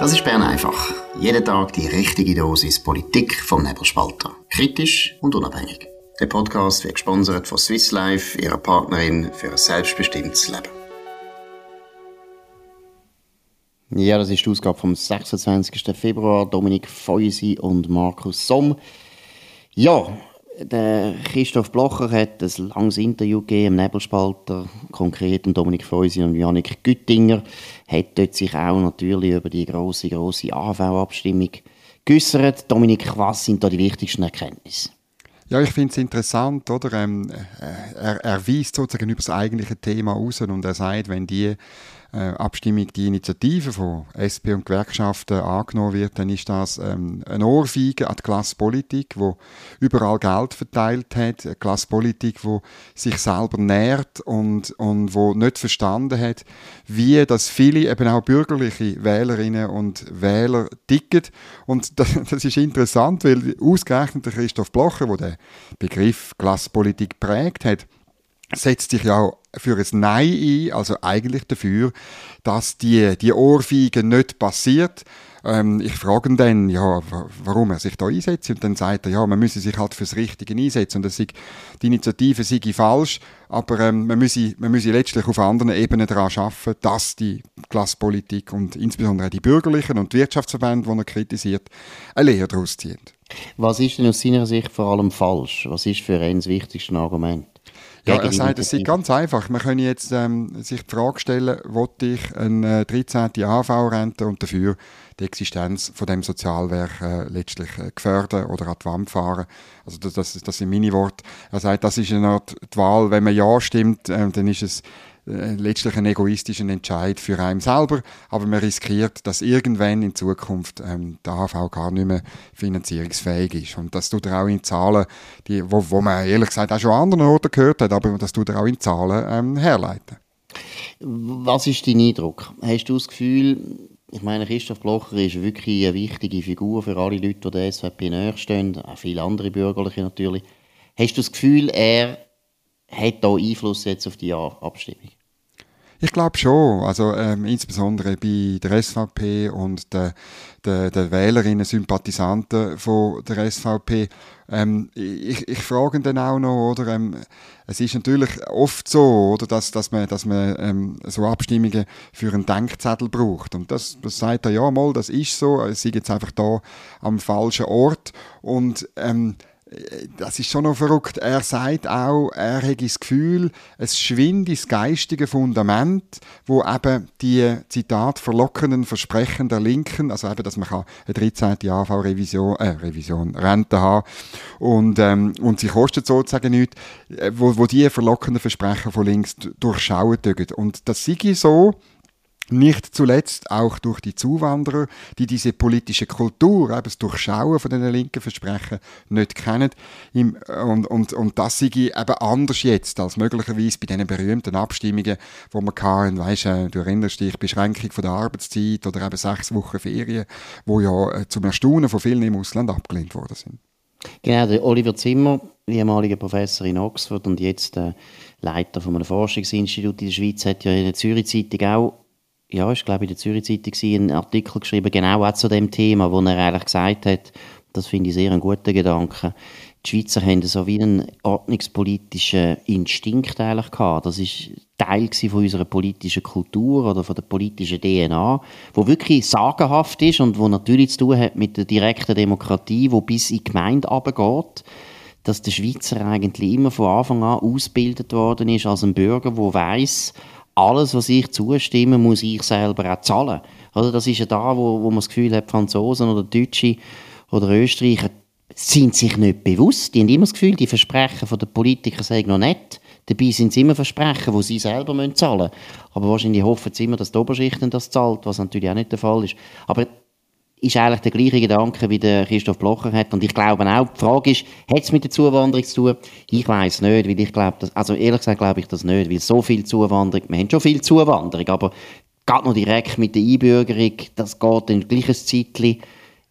Das ist Bern einfach. Jeden Tag die richtige Dosis Politik vom Nebelspalter. Kritisch und unabhängig. Der Podcast wird gesponsert von Swiss Life, ihrer Partnerin für ein selbstbestimmtes Leben. Ja, das ist die Ausgabe vom 26. Februar. Dominik Feusi und Markus Somm. Ja, der Christoph Blocher hat ein langes Interview gegeben im Nebelspalter, konkret mit Dominik Feusi und Janik Güttinger. Hat dort sich auch natürlich über die große große AV-Abstimmung geäußert. Dominik, was sind da die wichtigsten Erkenntnisse? Ja, ich finde es interessant, oder? Ähm, äh, er, er weist sozusagen über das eigentliche Thema raus und er sagt, wenn die Abstimmung die Initiative von SP und Gewerkschaften angenommen wird, dann ist das ähm, eine Ohrfeige an die Klasspolitik, wo überall Geld verteilt hat, eine Klasspolitik, wo sich selber nährt und, und wo nicht verstanden hat, wie das viele eben auch bürgerliche Wählerinnen und Wähler ticken. Und das, das ist interessant, weil ausgerechnet der Christoph Blocher, wo der Begriff Klasspolitik prägt hat, setzt sich ja auch für ein Nein ein, also eigentlich dafür, dass die, die Ohrfeige nicht passiert. Ähm, ich frage ihn dann, ja, warum er sich da einsetzt. Und dann sagt er, ja, man müsse sich halt fürs Richtige einsetzen. Und das sei, die Initiative sei falsch, aber ähm, man, müsse, man müsse letztlich auf anderen Ebenen daran arbeiten, dass die Klasspolitik und insbesondere die bürgerlichen und die Wirtschaftsverbände, die er kritisiert, eine Lehre daraus ziehen. Was ist denn aus seiner Sicht vor allem falsch? Was ist für ihn das wichtigste Argument? Ja, er sagt, es ist ganz einfach. Man kann jetzt ähm, sich die Frage stellen, wollte ich eine 13. AV-Rente und dafür die Existenz von dem Sozialwerk äh, letztlich äh, gefährden oder an die Wand fahren. Also das, das, das sind meine Worte. Er sagt, das ist eine Art die Wahl, wenn man Ja stimmt, äh, dann ist es äh, letztlich ein egoistischer Entscheid für einen selber, aber man riskiert, dass irgendwann in Zukunft ähm, der AHV gar nicht mehr finanzierungsfähig ist. Und das tut er auch in Zahlen, die, wo, wo man ehrlich gesagt auch schon an anderen Orten gehört hat, aber das tut er auch in Zahlen ähm, herleiten. Was ist dein Eindruck? Hast du das Gefühl, ich meine, Christoph Blocher ist wirklich eine wichtige Figur für alle Leute, die der SVP näherstehen, auch viele andere Bürgerliche natürlich. Hast du das Gefühl, er hat da Einfluss jetzt auf die Abstimmung? Ich glaube schon. Also ähm, insbesondere bei der SVP und den der, der Wählerinnen, Sympathisanten von der SVP. Ähm, ich, ich frage dann auch noch, oder, ähm, es ist natürlich oft so, oder, dass, dass man, dass man ähm, so Abstimmungen für einen Denkzettel braucht. Und das, das sagt er, ja mal, das ist so, es ist jetzt einfach da am falschen Ort. Und ähm, das ist schon noch verrückt. Er sagt auch, er hat das Gefühl, es schwindet das geistige Fundament, wo eben die, Zitat, verlockenden Versprechen der Linken, also eben, dass man eine 13. AV-Revision, äh, Revision, Rente haben und, ähm, und sie kostet sozusagen nichts, äh, wo, wo die verlockenden Versprechen von links durchschauen dürfen. Und das sei so, nicht zuletzt auch durch die Zuwanderer, die diese politische Kultur, eben das Durchschauen von den linken Versprechen, nicht kennen. Und, und, und das sei eben anders jetzt als möglicherweise bei diesen berühmten Abstimmungen, wo man kann, weißt, du erinnerst dich, Beschränkung von der Arbeitszeit oder eben sechs Wochen Ferien, wo ja äh, zum Erstaunen von vielen im Ausland abgelehnt worden sind. Genau, der Oliver Zimmer, ehemaliger Professor in Oxford und jetzt äh, Leiter von einem Forschungsinstitut in der Schweiz, hat ja in der Zürich Zeitung auch ja, ich glaube in der Zürich Zeitung einen Artikel geschrieben, genau auch zu dem Thema, wo er eigentlich gesagt hat, das finde ich sehr einen guten Gedanken. Die Schweizer haben so wie einen ordnungspolitischen Instinkt eigentlich gehabt. Das ist Teil von unserer politischen Kultur oder von der politischen DNA, wo wirklich sagenhaft ist und wo natürlich zu tun hat mit der direkten Demokratie, wo bis in die Gemeinde runtergeht dass der Schweizer eigentlich immer von Anfang an ausgebildet worden ist als ein Bürger, der weiß, alles, was ich zustimme, muss ich selber auch zahlen. Also das ist ja da, wo, wo man das Gefühl hat, Franzosen oder Deutsche oder Österreicher sind sich nicht bewusst. Die haben immer das Gefühl, die Versprechen der Politiker sagen noch nicht. Dabei sind es immer Versprechen, die sie selber zahlen müssen. Aber wahrscheinlich hoffen sie immer, dass die Oberschicht das zahlt, was natürlich auch nicht der Fall ist. Aber ist eigentlich der gleiche Gedanke, wie der Christoph Blocher hat. Und ich glaube auch, die Frage ist, hat es mit der Zuwanderung zu tun? Ich weiß nicht, weil ich glaube, also ehrlich gesagt glaube ich das nicht, weil so viel Zuwanderung, wir haben schon viel Zuwanderung, aber geht noch direkt mit der Einbürgerung, das geht in gleiches Zeitchen.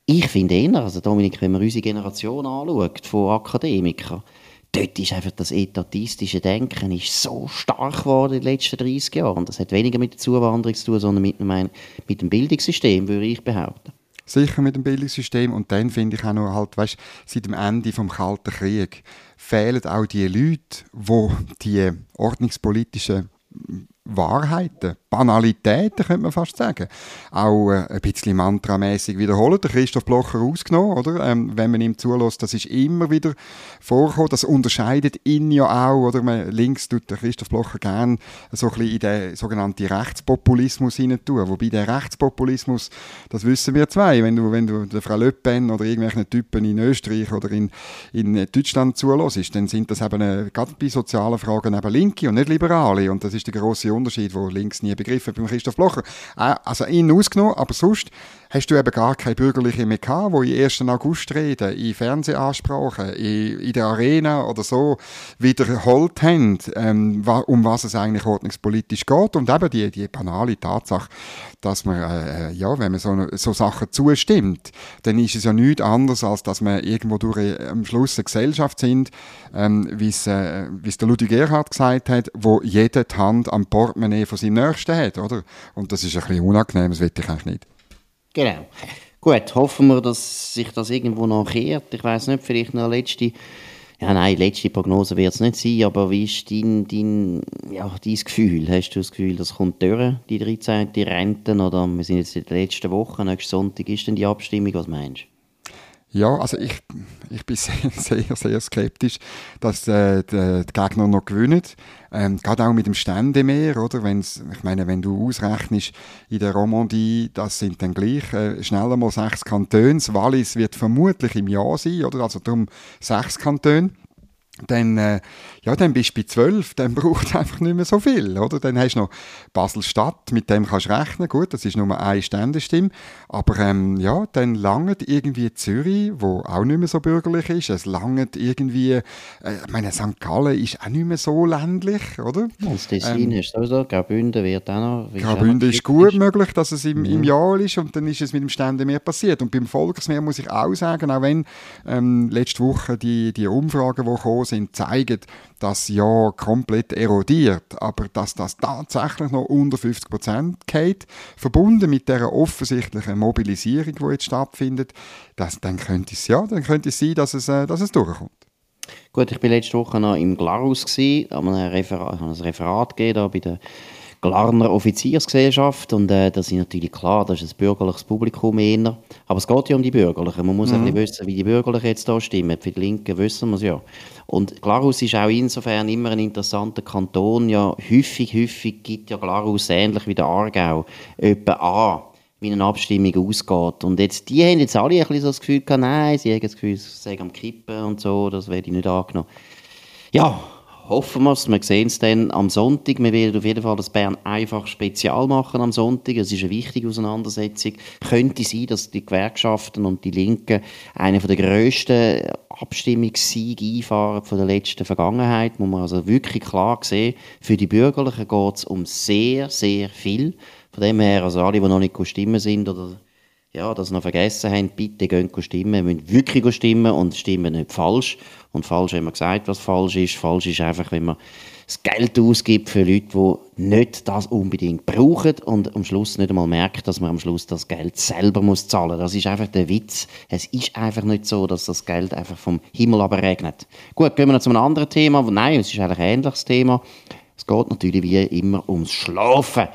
Ich finde eher, also Dominik, wenn man unsere Generation anschaut, von Akademikern, dort ist einfach das etatistische Denken ist so stark geworden in den letzten 30 Jahren. Das hat weniger mit der Zuwanderung zu tun, sondern mit dem, mit dem Bildungssystem, würde ich behaupten. Sicher mit dem Bildungssystem. Und dann finde ich auch noch halt, weißt, seit dem Ende vom Kalten Krieg fehlen auch die Leute, wo die ordnungspolitischen Wahrheiten, Banalitäten, könnte man fast sagen. Auch äh, ein bisschen mantramäßig wiederholen. Der Christoph Blocher ausgenommen, oder? Ähm, wenn man ihm zulässt, das ist immer wieder vorgekommen. Das unterscheidet ihn ja auch, oder? Man, links tut der Christoph Blocher gerne so ein bisschen in den sogenannten Rechtspopulismus hinein. Wobei der Rechtspopulismus, das wissen wir zwei, wenn du, wenn du der Frau Le Pen oder irgendwelchen Typen in Österreich oder in, in Deutschland zulässt, dann sind das eben, äh, gerade bei sozialen Fragen eben Linke und nicht Liberale. Und das ist der grosse Unterschied, wo links nie begriffen beim Christoph Blocher. Äh, also ihn ausgenommen, aber sonst hast du eben gar keine Bürgerliche mehr gehabt, die im 1. August reden, in Fernsehansprachen, in, in der Arena oder so wiederholt haben, ähm, um was es eigentlich ordnungspolitisch geht. Und eben die, die banale Tatsache, dass man, äh, ja, wenn man so, so Sachen zustimmt, dann ist es ja nichts anderes, als dass man irgendwo durch äh, am Schluss eine Gesellschaft sind, ähm, wie es äh, der Ludwig Erhard gesagt hat, wo jede die Hand am Portemonnaie von seinem Nächsten hat, oder? Und das ist ein bisschen unangenehm, das will ich eigentlich nicht. Genau. Gut, hoffen wir, dass sich das irgendwo noch kehrt. Ich weiß nicht, vielleicht noch eine letzte, ja nein, letzte Prognose wird es nicht sein, aber wie ist dein, dein, ja, dein Gefühl? Hast du das Gefühl, das kommt durch, die 13. Renten, oder wir sind jetzt in der letzten Woche, nächsten Sonntag ist denn die Abstimmung, was meinst du? Ja, also ich, ich bin sehr, sehr, sehr skeptisch, dass äh, die, die Gegner noch gewinnen. Ähm, gerade auch mit dem Ständemeer, oder? Wenn's, ich meine, wenn du ausrechnest, in der Romandie, das sind dann gleich äh, schneller mal sechs Kantone. Wallis wird vermutlich im Jahr sein, oder? Also darum sechs Kantone dann, äh, ja, dann bist du bei 12, dann braucht es einfach nicht mehr so viel, oder? Dann hast du noch Basel-Stadt, mit dem kannst du rechnen, gut, das ist nur eine Ständestimme, aber ähm, ja, dann langt irgendwie Zürich, wo auch nicht mehr so bürgerlich ist, es langt irgendwie, äh, ich meine, St. Gallen ist auch nicht mehr so ländlich, oder? Und das Tessin ähm, ist sowieso, Graubünden wird auch noch... Graubünden ist gut möglich, dass es im, mhm. im Jahr ist und dann ist es mit dem Ständemeer passiert und beim Volksmeer muss ich auch sagen, auch wenn ähm, letzte Woche die, die Umfragen, die kommen, sind, zeigen, dass ja komplett erodiert, aber dass das tatsächlich noch unter 50 Prozent geht, verbunden mit der offensichtlichen Mobilisierung, die jetzt stattfindet, das, dann könnte es ja, dann könnte es sein, dass es, äh, dass es durchkommt. Gut, ich war letzte Woche noch im Glarus, habe ein Referat, ein Referat gegeben bei der Glarner Offiziersgesellschaft und äh, das ist natürlich klar, das ist ein bürgerliches Publikum eher. Aber es geht ja um die Bürgerlichen. Man muss mhm. ein wissen, wie die Bürgerlichen jetzt da stimmen. Für die Linken wissen wir es ja. Und Glarus ist auch insofern immer ein interessanter Kanton. Ja, häufig, häufig gibt ja Glarus ähnlich wie der Aargau etwa an wie eine Abstimmung ausgeht. Und jetzt, die haben jetzt alle ein bisschen so das Gefühl gehabt, nein, sie haben das Gefühl, es sei am Kippen und so, das werde ich nicht angenommen. Ja, hoffen wir es. Wir sehen es dann am Sonntag. Wir werden auf jeden Fall das Bern einfach spezial machen am Sonntag. Es ist eine wichtige Auseinandersetzung. Könnte sein, dass die Gewerkschaften und die Linken eine der grössten Abstimmungssiege einfahren von der letzten Vergangenheit. Muss man also wirklich klar sehen. Für die Bürgerlichen geht es um sehr, sehr viel. Von dem her, also alle, die noch nicht stimmen sind oder ja, das noch vergessen haben, bitte gehen stimmen. Wir müssen wirklich stimmen und stimmen nicht falsch. Und falsch haben wir gesagt, was falsch ist. Falsch ist einfach, wenn man das Geld ausgibt für Leute, die nicht das unbedingt brauchen und am Schluss nicht einmal merkt, dass man am Schluss das Geld selber muss zahlen. Das ist einfach der Witz. Es ist einfach nicht so, dass das Geld einfach vom Himmel aber regnet. Gut, gehen wir noch zu einem anderen Thema. Nein, es ist eigentlich ein ähnliches Thema. Es geht natürlich wie immer ums Schlafen.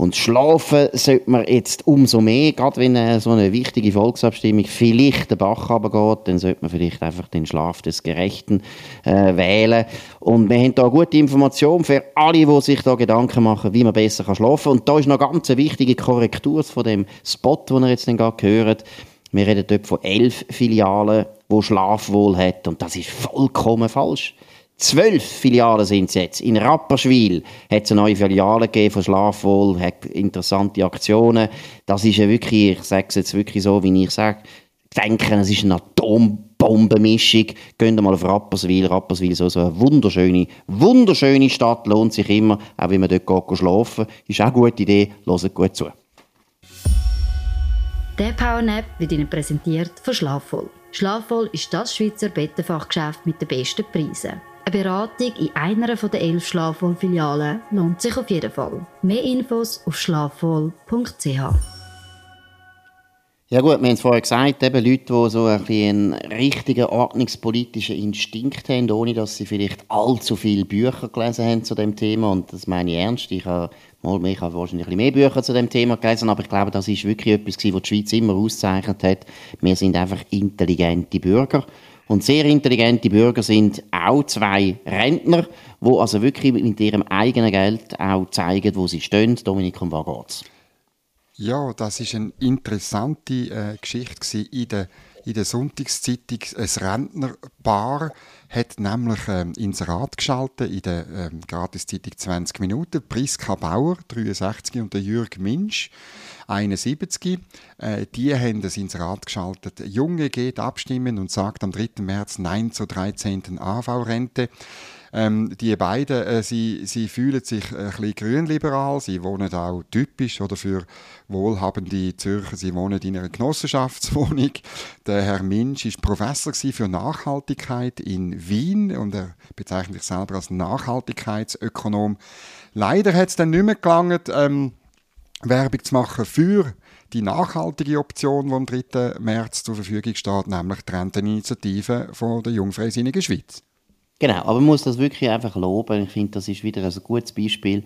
Und schlafen sollte man jetzt umso mehr, gerade wenn äh, so eine wichtige Volksabstimmung vielleicht den Bach runtergeht, dann sollte man vielleicht einfach den Schlaf des Gerechten äh, wählen. Und wir haben da gute Informationen für alle, die sich da Gedanken machen, wie man besser kann schlafen kann. Und da ist noch ganz eine wichtige Korrektur von dem Spot, den ihr jetzt gerade gehört. Wir reden dort von elf Filialen, wo Schlafwohl hat. Und das ist vollkommen falsch. Zwölf Filialen sind es jetzt. In Rapperswil hat es eine neue Filiale gegeben von Schlafwohl, hat interessante Aktionen. Das ist ja wirklich, ich sage es jetzt wirklich so, wie ich sage, denken, es ist eine Atombombenmischung. Geht mal auf Rapperswil. Rapperswil ist also eine wunderschöne, wunderschöne Stadt, lohnt sich immer, auch wenn man dort geht, schlafen Ist auch eine gute Idee, hört gut zu. Der Powernap wird Ihnen präsentiert von Schlafvoll. Schlafvoll ist das Schweizer Bettenfachgeschäft mit den besten Preisen. Eine Beratung in einer der elf Schlafvoll-Filialen lohnt sich auf jeden Fall. Mehr Infos auf schlafvoll.ch. Ja gut, wir haben es vorher gesagt, eben Leute, die so ein einen richtigen ordnungspolitischen Instinkt haben, ohne dass sie vielleicht allzu viele Bücher gelesen haben zu dem Thema. Und das meine ich ernst. Ich habe, ich habe wahrscheinlich mehr Bücher zu dem Thema gelesen, aber ich glaube, das ist wirklich etwas, was die Schweiz immer auszeichnet hat. Wir sind einfach intelligente Bürger. Und sehr intelligente Bürger sind auch zwei Rentner, die also wirklich mit ihrem eigenen Geld auch zeigen, wo sie stehen. Dominik, um was geht's? Ja, das ist eine interessante äh, Geschichte in der in der Sonntagszeitung ein Rentnerpaar hat nämlich ähm, Inserat geschaltet in der ähm, Gratiszeitung 20 Minuten. Priska Bauer, 63, und der Jürg Minsch, 71. Äh, die haben das Inserat geschaltet. Junge geht abstimmen und sagt am 3. März Nein zur 13. AV-Rente. Ähm, die beiden, äh, sie, sie fühlen sich ein bisschen grünliberal, sie wohnen auch typisch oder für wohlhabende Zürcher, sie wohnen in einer Genossenschaftswohnung. Der Herr Minsch ist Professor für Nachhaltigkeit in Wien und er bezeichnet sich selber als Nachhaltigkeitsökonom. Leider hat es dann nicht mehr gelangt, ähm, Werbung zu machen für die nachhaltige Option, die am 3. März zur Verfügung steht, nämlich die Renteninitiative von der Jungfreisinnigen Schweiz. Genau, aber man muss das wirklich einfach loben. Ich finde, das ist wieder ein gutes Beispiel,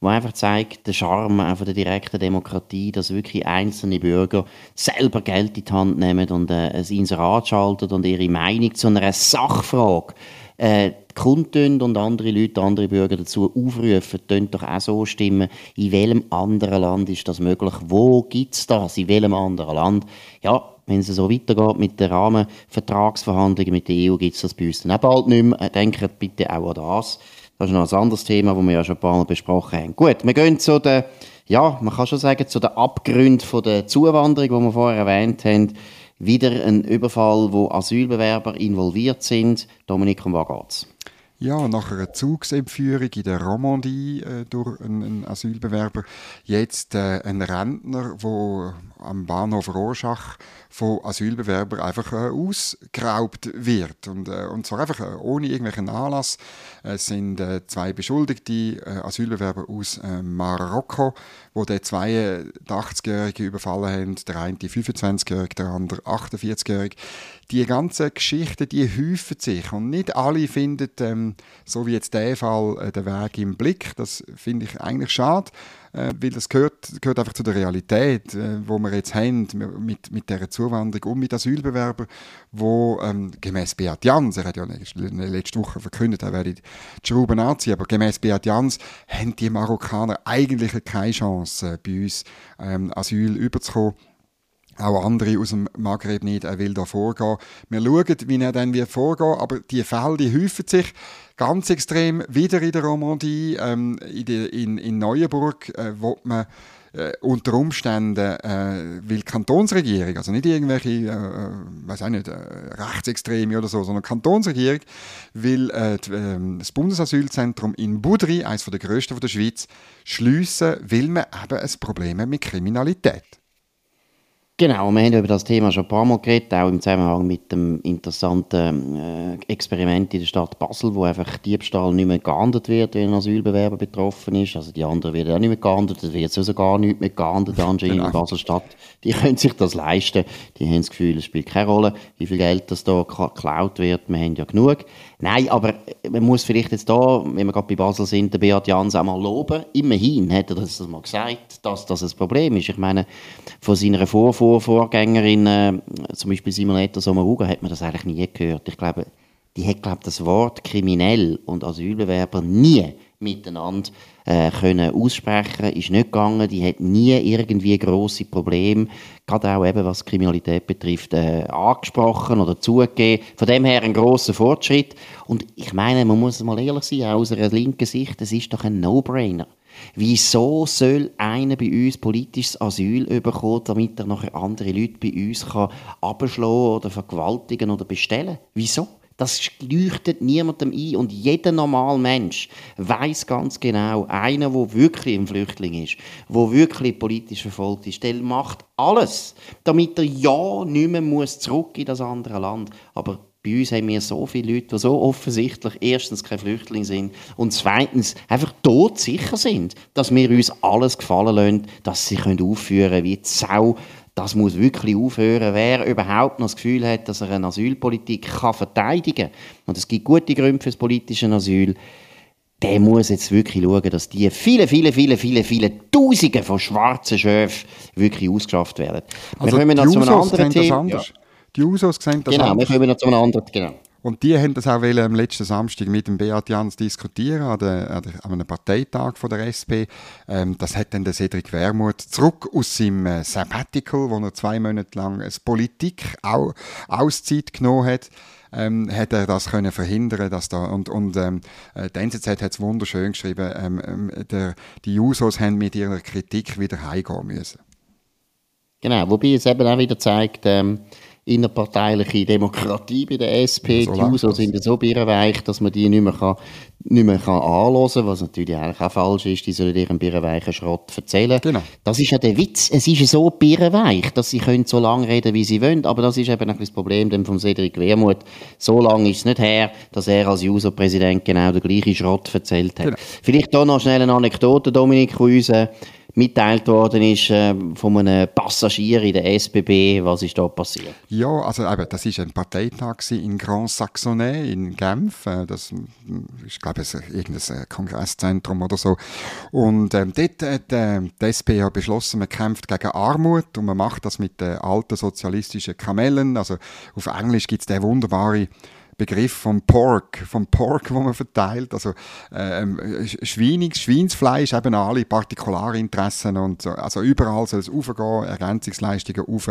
wo einfach zeigt, der Charme der direkten Demokratie, dass wirklich einzelne Bürger selber Geld in die Hand nehmen und äh, ein Inserat schalten und ihre Meinung zu einer Sachfrage äh, kundtun und andere Leute, andere Bürger dazu aufrufen, tönt doch auch so stimmen, in welchem anderen Land ist das möglich, wo gibt es das, in welchem anderen Land. Ja, wenn es so weitergeht mit den Rahmenvertragsverhandlungen mit der EU, gibt es das bei uns dann auch bald nicht mehr. Denkt bitte auch an das. Das ist noch ein anderes Thema, das wir ja schon ein paar Mal besprochen haben. Gut, wir gehen zu den, ja, man kann schon sagen, zu den Abgründen der Zuwanderung, die wir vorher erwähnt haben. Wieder ein Überfall, wo Asylbewerber involviert sind. Dominik, um was geht's? Ja, nach einer Zugsentführung in der Romandie äh, durch einen, einen, Asylbewerber. Jetzt äh, ein Rentner, der am Bahnhof Rorschach von Asylbewerbern einfach äh, ausgeraubt wird. Und, äh, und zwar einfach äh, ohne irgendwelchen Anlass. Es sind äh, zwei beschuldigte Asylbewerber aus Marokko, wo der 82-Jährige überfallen haben, der eine 25-Jährige, der andere 48-Jährige die ganzen Geschichten, die häufen sich und nicht alle finden, ähm, so wie jetzt der Fall, äh, den Weg im Blick. Das finde ich eigentlich schade, äh, weil das gehört, gehört einfach zu der Realität, äh, wo wir jetzt haben mit, mit dieser Zuwanderung und mit Asylbewerbern, wo ähm, gemäß Beat Jans, er hat ja letzte Woche verkündet, er werde die Schrauben anziehen, aber gemäß Beat Jans haben die Marokkaner eigentlich keine Chance, äh, bei uns ähm, Asyl überzukommen auch andere aus dem Maghreb nicht, er will da vorgehen. Wir schauen, wie er dann wird vorgehen, aber die Fälle, die häufen sich ganz extrem wieder in der Romandie, ähm, in, die, in, in Neuenburg, äh, wo man äh, unter Umständen äh, will Kantonsregierung, also nicht irgendwelche, äh, äh weiß auch nicht, äh, Rechtsextreme oder so, sondern Kantonsregierung will äh, die, äh, das Bundesasylzentrum in Budri, eines der grössten der Schweiz, schliessen, weil man eben ein Problem mit Kriminalität. Genau, wir haben über das Thema schon ein paar Mal geredet, auch im Zusammenhang mit dem interessanten äh, Experiment in der Stadt Basel, wo einfach Diebstahl nicht mehr geahndet wird, wenn ein Asylbewerber betroffen ist. Also die anderen werden auch nicht mehr geahndet, es wird sowieso gar nicht mehr geahndet anscheinend genau. in Basel-Stadt. Die können sich das leisten, die haben das Gefühl, es spielt keine Rolle, wie viel Geld das da geklaut wird, wir haben ja genug. Nein, aber man muss vielleicht jetzt da, wenn wir gerade bei Basel sind, den Beat Jans auch mal loben. Immerhin hat er das mal gesagt, dass das ein Problem ist. Ich meine, von seiner Vorvor Vorgängerin, äh, zum Beispiel Simonetta Sommaruga, hat man das eigentlich nie gehört. Ich glaube, die hat, glaube das Wort kriminell und Asylbewerber nie miteinander äh, können aussprechen ist nicht gegangen. Die hat nie irgendwie große Probleme, gerade auch eben was Kriminalität betrifft, äh, angesprochen oder zugegeben. Von dem her ein großer Fortschritt. Und ich meine, man muss mal ehrlich sein, aus einer linken Sicht, es ist doch ein No-Brainer. Wieso soll einer bei uns politisches Asyl bekommen, damit er nachher andere Leute bei uns kann oder vergewaltigen oder bestellen? Wieso? Das leuchtet niemandem ein. Und jeder normale Mensch weiß ganz genau, einer, der wirklich ein Flüchtling ist, der wirklich politisch verfolgt ist, der macht alles, damit er ja nicht mehr muss zurück in das andere Land. Aber bei uns haben wir so viele Leute, die so offensichtlich erstens kein Flüchtling sind und zweitens einfach todsicher sind, dass wir uns alles gefallen lassen, dass sie aufführen können wie die Sau das muss wirklich aufhören. Wer überhaupt noch das Gefühl hat, dass er eine Asylpolitik kann verteidigen kann, und es gibt gute Gründe für das politische Asyl, der muss jetzt wirklich schauen, dass die viele, viele, viele, viele, viele Tausende von schwarzen Schöfen wirklich ausgeschafft werden. Also wir kommen noch zu einem anderen Thema. Ja. Die USOs sehen das Genau, anders. wir kommen noch zu einem anderen, genau. Und die haben das auch am letzten Samstag mit dem Beat Jans diskutieren, an, der, an, der, an einem Parteitag von der SP. Ähm, das hat dann der Cedric Wermuth zurück aus seinem äh, Sabbatical, wo er zwei Monate lang eine Politik auch Auszeit genommen hat. Ähm, hat er das können verhindern, dass da und und ähm, äh, die NZZ hat es wunderschön geschrieben. Ähm, ähm, der, die Jusos haben mit ihrer Kritik wieder heimgehen müssen. Genau, wobei es eben auch wieder zeigt, ähm, innerparteiliche Demokratie bei der SP. So die USO sind so birrenweich, dass man die nicht mehr, kann, nicht mehr kann anhören kann, was natürlich eigentlich auch falsch ist. Die sollen ihren birrenweichen Schrott erzählen. Genau. Das ist ja der Witz. Es ist so birrenweich, dass sie können so lange reden, wie sie wollen. Aber das ist eben ein das Problem von Cedric Wermuth. So lange ist es nicht her, dass er als USO-Präsident genau den gleichen Schrott erzählt hat. Genau. Vielleicht hier noch schnell eine Anekdote, Dominik Rüse mitteilt worden ist äh, von einem Passagier in der SBB. Was ist da passiert? Ja, also eben, das ist ein Parteitag in Grand Saxonais in Genf. Äh, das ist, glaube ich, irgendein Kongresszentrum oder so. Und ähm, dort hat äh, die SP beschlossen, man kämpft gegen Armut und man macht das mit den alten sozialistischen Kamellen. Also auf Englisch gibt es den wunderbare Begriff vom Pork, vom Pork, wo man verteilt, also ähm, Schweinig, Schweinsfleisch, eben alle Partikularinteressen und so, also überall soll es aufgehen, Ergänzungsleistungen auf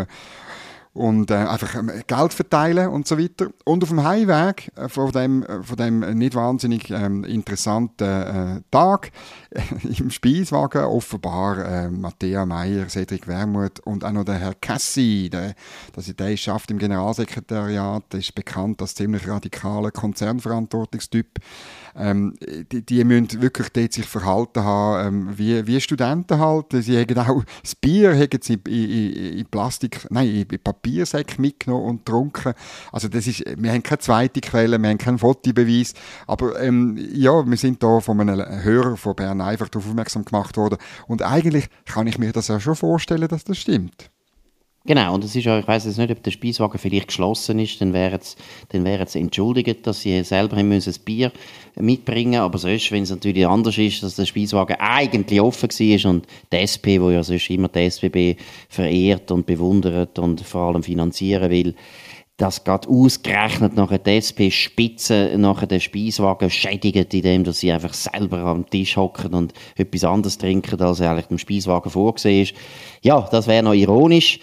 und äh, einfach ähm, Geld verteilen und so weiter. Und auf dem Heimweg äh, von, dem, äh, von dem nicht wahnsinnig ähm, interessanten äh, Tag im Speiswagen offenbar äh, Matthäa Meyer, Cedric Wermuth und auch noch der Herr Cassi, der, das ist, der schafft im Generalsekretariat, ist bekannt als ziemlich radikaler Konzernverantwortungstyp ähm, die, die müssen wirklich dort sich verhalten haben, ähm, wie, wie Studenten halt. Sie haben auch das Bier haben sie in, in, in Plastik, nein, in Papiersäcke mitgenommen und getrunken. Also das ist, wir haben keine zweite Quelle, wir haben keinen Fotobeweis, aber ähm, ja, wir sind da von einem Hörer von Bern einfach darauf aufmerksam gemacht worden und eigentlich kann ich mir das ja schon vorstellen, dass das stimmt. Genau, und es ist ja, ich weiß jetzt nicht, ob der Speiswagen vielleicht geschlossen ist, dann wären sie, dann wären sie entschuldigt, dass sie selber müssen ein Bier mitbringen aber sonst, wenn es natürlich anders ist, dass der Speiswagen eigentlich offen war und die SP, wo ja sonst immer die SBB verehrt und bewundert und vor allem finanzieren will, das geht ausgerechnet nachher die SP-Spitze nachher den Speiswagen schädigt, indem dass sie einfach selber am Tisch hocken und etwas anderes trinken, als eigentlich dem Speiswagen vorgesehen ist. Ja, das wäre noch ironisch.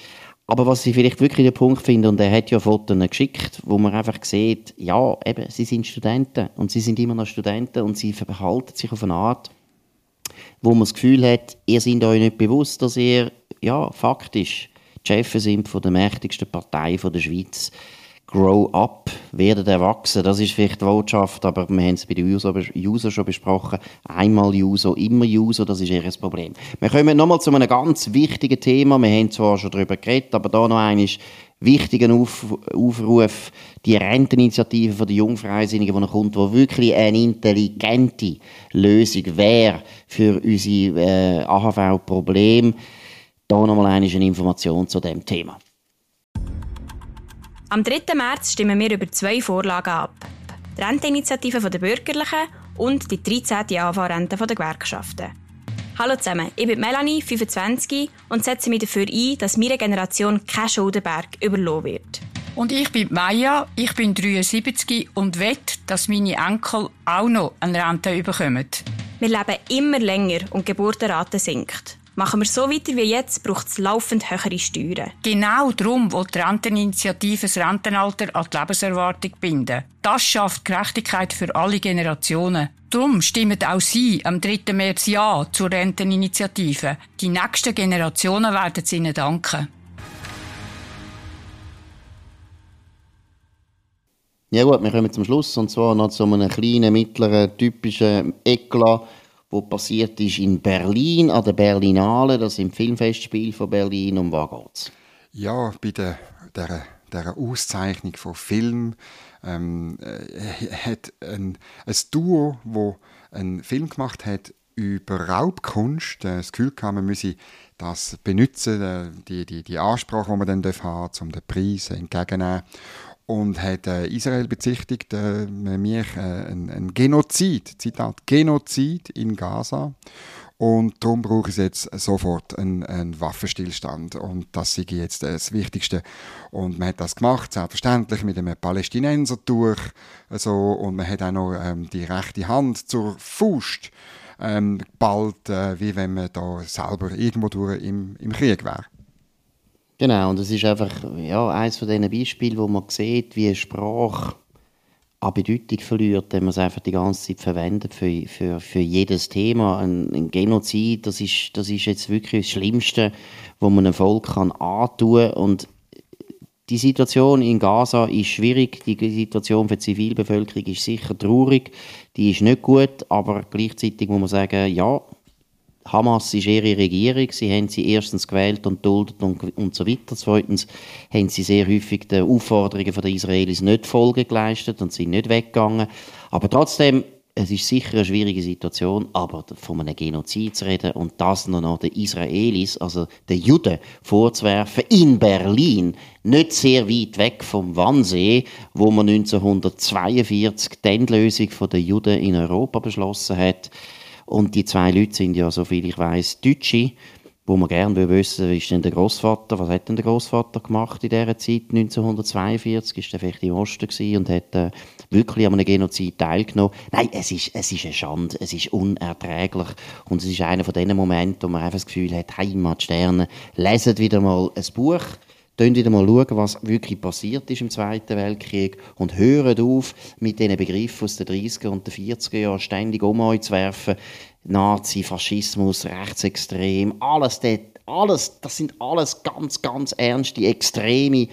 Aber was ich vielleicht wirklich den Punkt finde, und er hat ja Fotos geschickt, wo man einfach sieht, ja, eben, sie sind Studenten und sie sind immer noch Studenten und sie verhalten sich auf eine Art, wo man das Gefühl hat, ihr seid euch nicht bewusst, dass ihr, ja, faktisch die Chefs sind von der mächtigsten Partei von der Schweiz Grow up, werden erwachsen. Das ist vielleicht die Botschaft, aber wir haben es bei den User, schon besprochen. Einmal User, immer User, das ist eher ein Problem. Wir kommen nochmal zu einem ganz wichtigen Thema. Wir haben zwar schon darüber geredet, aber da noch ein wichtiger Auf Aufruf. Die Renteninitiative der Jungfreisinnigen, die noch kommt, die wirklich eine intelligente Lösung wäre für unsere äh, AHV-Probleme. Da nochmal eine Information zu dem Thema. Am 3. März stimmen wir über zwei Vorlagen ab. Die Renteninitiative der Bürgerlichen und die 13. AV-Rente der Gewerkschaften. Hallo zusammen, ich bin Melanie, 25 und setze mich dafür ein, dass meine Generation kein Schuldenberg überlassen wird. Und ich bin Maya, ich bin 73 und wette, dass meine Enkel auch noch eine Rente bekommen. Wir leben immer länger und die Geburtenrate sinkt. Machen wir so weiter wie jetzt, braucht es laufend höhere Steuern. Genau darum will die Renteninitiative das Rentenalter an die Lebenserwartung binden. Das schafft Gerechtigkeit für alle Generationen. Darum stimmen auch Sie am 3. März Ja zur Renteninitiative. Die nächsten Generationen werden es Ihnen danken. Ja gut, wir kommen zum Schluss und zwar noch zu einem kleinen, mittleren, typischen Eklat, wo passiert ist in Berlin, an der Berlinale, das im Filmfestspiel von Berlin. Um was geht's? Ja, bei der, der, der Auszeichnung von Film ähm, äh, hat ein, ein Duo, wo einen Film gemacht hat über Raubkunst, äh, das Gefühl man müsse das benutzen, äh, die, die, die Ansprache, die man dann haben darf, um den Preis entgegenzunehmen und hat äh, Israel bezichtigt, äh, mich äh, ein, ein Genozid, Zitat, Genozid in Gaza. Und darum brauche ich jetzt sofort einen, einen, Waffenstillstand. Und das ist jetzt das Wichtigste. Und man hat das gemacht, selbstverständlich, mit einem Palästinenser durch. Also, und man hat auch noch ähm, die rechte Hand zur Faust ähm, geballt, äh, wie wenn man da selber irgendwo durch im, im Krieg wäre. Genau, und es ist einfach ja, eines von diesen Beispielen, wo man sieht, wie eine Sprache an Bedeutung verliert, wenn man es einfach die ganze Zeit verwendet für, für, für jedes Thema. Ein, ein Genozid, das ist, das ist jetzt wirklich das Schlimmste, was man einem Volk kann antun kann. Und die Situation in Gaza ist schwierig, die Situation für die Zivilbevölkerung ist sicher traurig, die ist nicht gut, aber gleichzeitig muss man sagen, ja, Hamas ist ihre Regierung. Sie haben sie erstens gewählt und duldet und, und so weiter. Zweitens haben sie sehr häufig den Aufforderungen der Israelis nicht Folge geleistet und sind nicht weggegangen. Aber trotzdem, es ist sicher eine schwierige Situation, aber von einem Genozid zu reden und das noch den Israelis, also den Juden, vorzuwerfen, in Berlin, nicht sehr weit weg vom Wannsee, wo man 1942 die Endlösung der Juden in Europa beschlossen hat, und die zwei Leute sind ja, soviel ich weiß, Deutsche, wo man gerne wissen will, ist denn der Großvater, was hat denn der Großvater gemacht in dieser Zeit 1942? Ist er vielleicht im Osten und hat äh, wirklich an einem Genozid teilgenommen? Nein, es ist, es ist eine Schande, es ist unerträglich und es ist einer von diesen Momenten, wo man einfach das Gefühl hat, Heimatsterne, lesen wieder mal ein Buch Schauen wieder mal was wirklich passiert ist im Zweiten Weltkrieg und hören auf, mit diesen Begriffen aus den 30er und den 40er Jahren ständig um euch zu werfen. Nazi, Faschismus, Rechtsextrem, alles dort, alles, das sind alles ganz, ganz ernste, extreme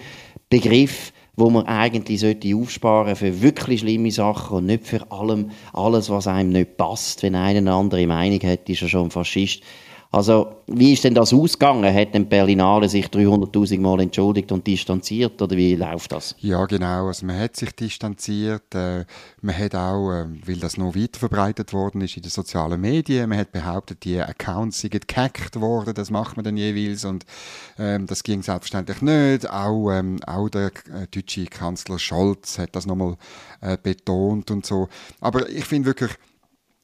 Begriffe, wo man eigentlich sollte aufsparen für wirklich schlimme Sachen und nicht für allem, alles, was einem nicht passt. Wenn einer eine andere Meinung hat, ist er schon Faschist. Also, wie ist denn das ausgegangen? Hat denn Berlinale sich 300.000 Mal entschuldigt und distanziert oder wie läuft das? Ja, genau. Also man hat sich distanziert. Äh, man hat auch, äh, weil das noch weiter verbreitet worden ist in den sozialen Medien, man hat behauptet, die Accounts sind gehackt worden. Das macht man dann jeweils und ähm, das ging selbstverständlich nicht. Auch, ähm, auch der äh, deutsche Kanzler Scholz hat das nochmal äh, betont und so. Aber ich finde wirklich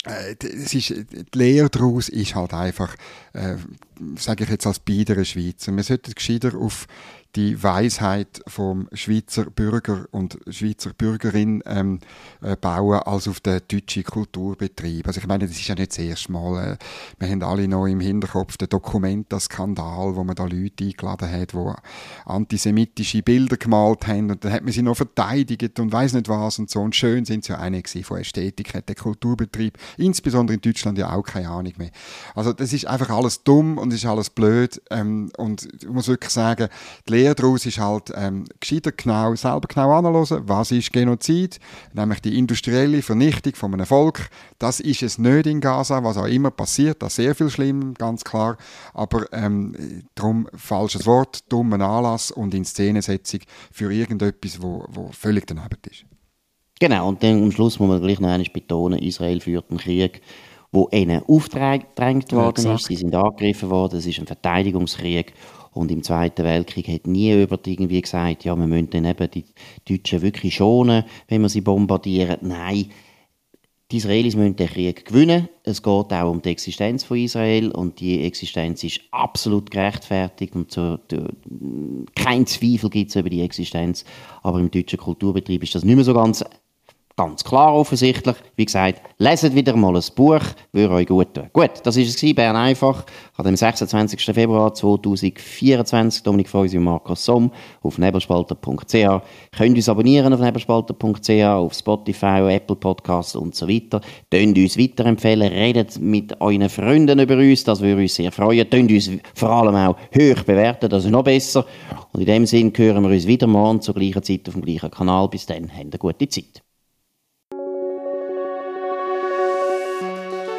es ist, die Lehre daraus ist halt einfach, äh, sage ich jetzt als beide Schweizer, wir sollten gescheiter auf die Weisheit vom Schweizer Bürger und Schweizer Bürgerin ähm, äh, bauen als auf den deutschen Kulturbetrieb. Also ich meine, das ist ja nicht das erste Mal. Äh, wir haben alle noch im Hinterkopf den Dokumenta-Skandal, wo man da Leute eingeladen hat, die antisemitische Bilder gemalt haben und dann hat man sie noch verteidigt und weiß nicht was und so. Und schön sind sie ja nicht von Ästhetik, hat der Kulturbetrieb, insbesondere in Deutschland ja auch keine Ahnung mehr. Also das ist einfach alles dumm und ist alles blöd ähm, und ich muss wirklich sagen, die Lehre daraus ist halt ähm, gescheiter genau, selber genau analysen, was ist Genozid, nämlich die industrielle Vernichtung von einem Volk. Das ist es nicht in Gaza, was auch immer passiert, das ist sehr viel schlimm, ganz klar, aber ähm, darum falsches Wort, dummen Anlass und Inszenesetzung für irgendetwas, wo, wo völlig daneben ist. Genau, und dann am Schluss muss man gleich noch einmal betonen, Israel führt einen Krieg, wo ihnen aufgedrängt worden ja, ist. Sie sind angegriffen worden, es ist ein Verteidigungskrieg und im Zweiten Weltkrieg hat nie jemand irgendwie gesagt, ja, wir müssen dann eben die Deutschen wirklich schonen, wenn wir sie bombardieren. Nein, die Israelis müssen den Krieg gewinnen. Es geht auch um die Existenz von Israel und die Existenz ist absolut gerechtfertigt und so, kein Zweifel gibt es über die Existenz. Aber im deutschen Kulturbetrieb ist das nicht mehr so ganz Ganz klar offensichtlich. Wie gesagt, leset wieder mal ein Buch, würde euch gut tun. Gut, das war es, Bern einfach, an dem 26. Februar 2024. Dominik Feusi und Markus Somm auf nebelspalter.ch. Könnt uns abonnieren auf nebelspalter.ch, auf Spotify, Apple Podcasts und so weiter. Tönt uns weiterempfehlen, redet mit euren Freunden über uns, das würde uns sehr freuen. Tönt uns vor allem auch hoch bewerten, das ist noch besser. Und in dem Sinn hören wir uns wieder morgen zur gleichen Zeit auf dem gleichen Kanal. Bis dann, habt eine gute Zeit.